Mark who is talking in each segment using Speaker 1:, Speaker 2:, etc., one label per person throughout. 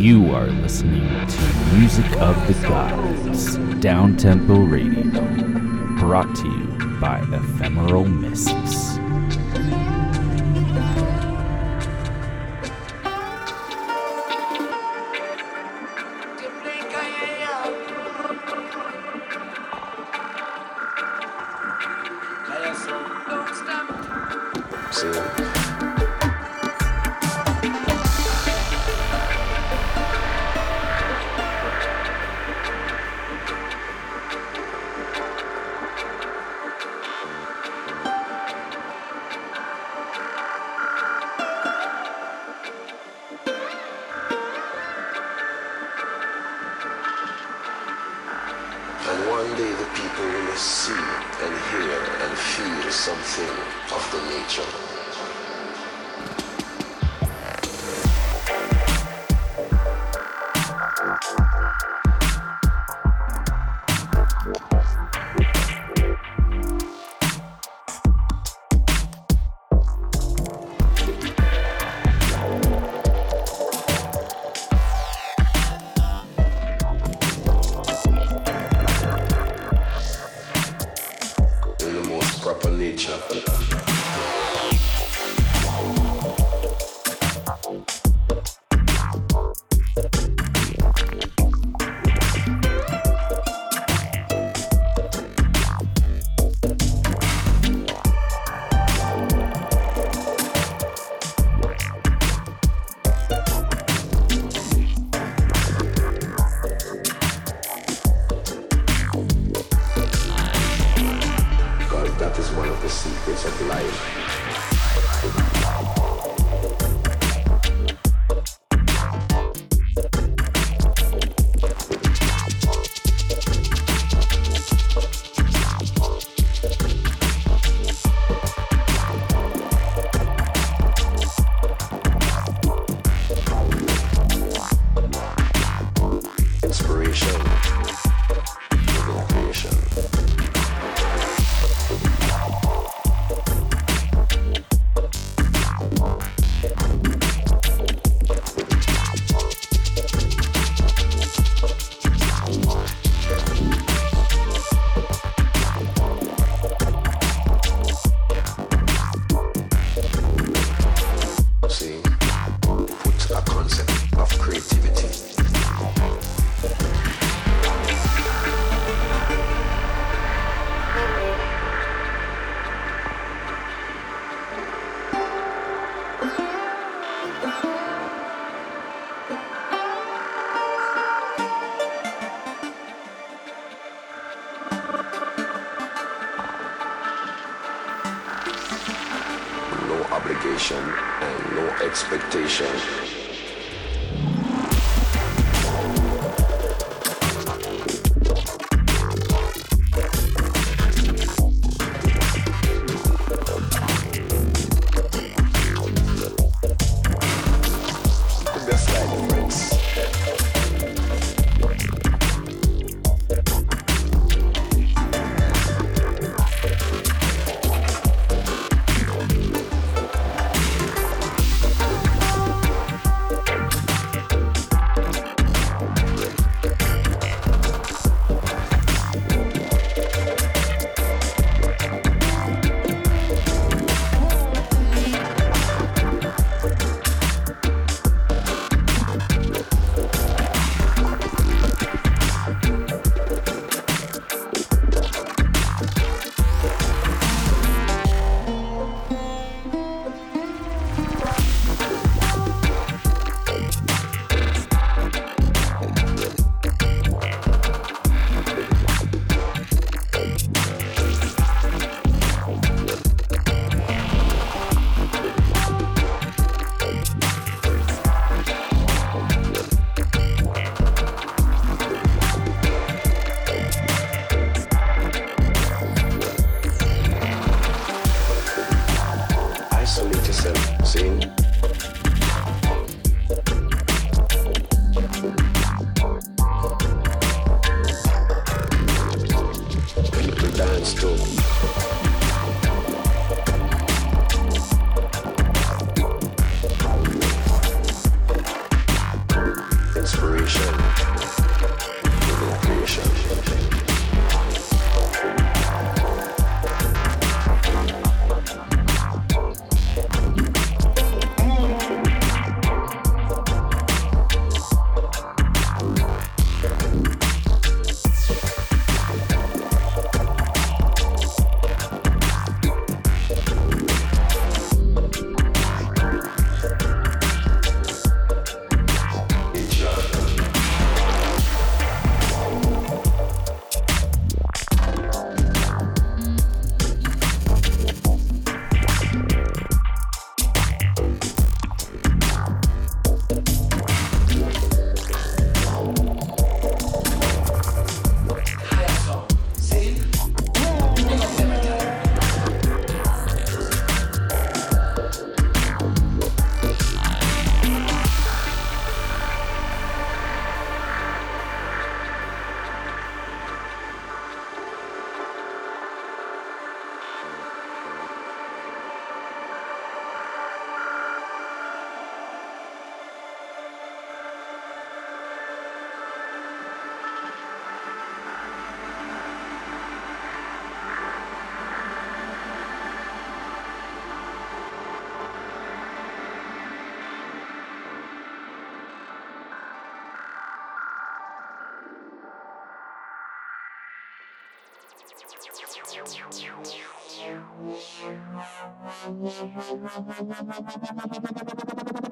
Speaker 1: You are listening to Music of the Gods, Downtempo Radio, brought to you by Ephemeral Mists. expectation. Thank you.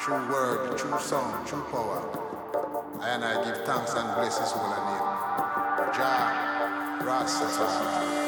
Speaker 2: True word, true song, true power. And I give thanks and blessings to holy name. Jah, Rastafari.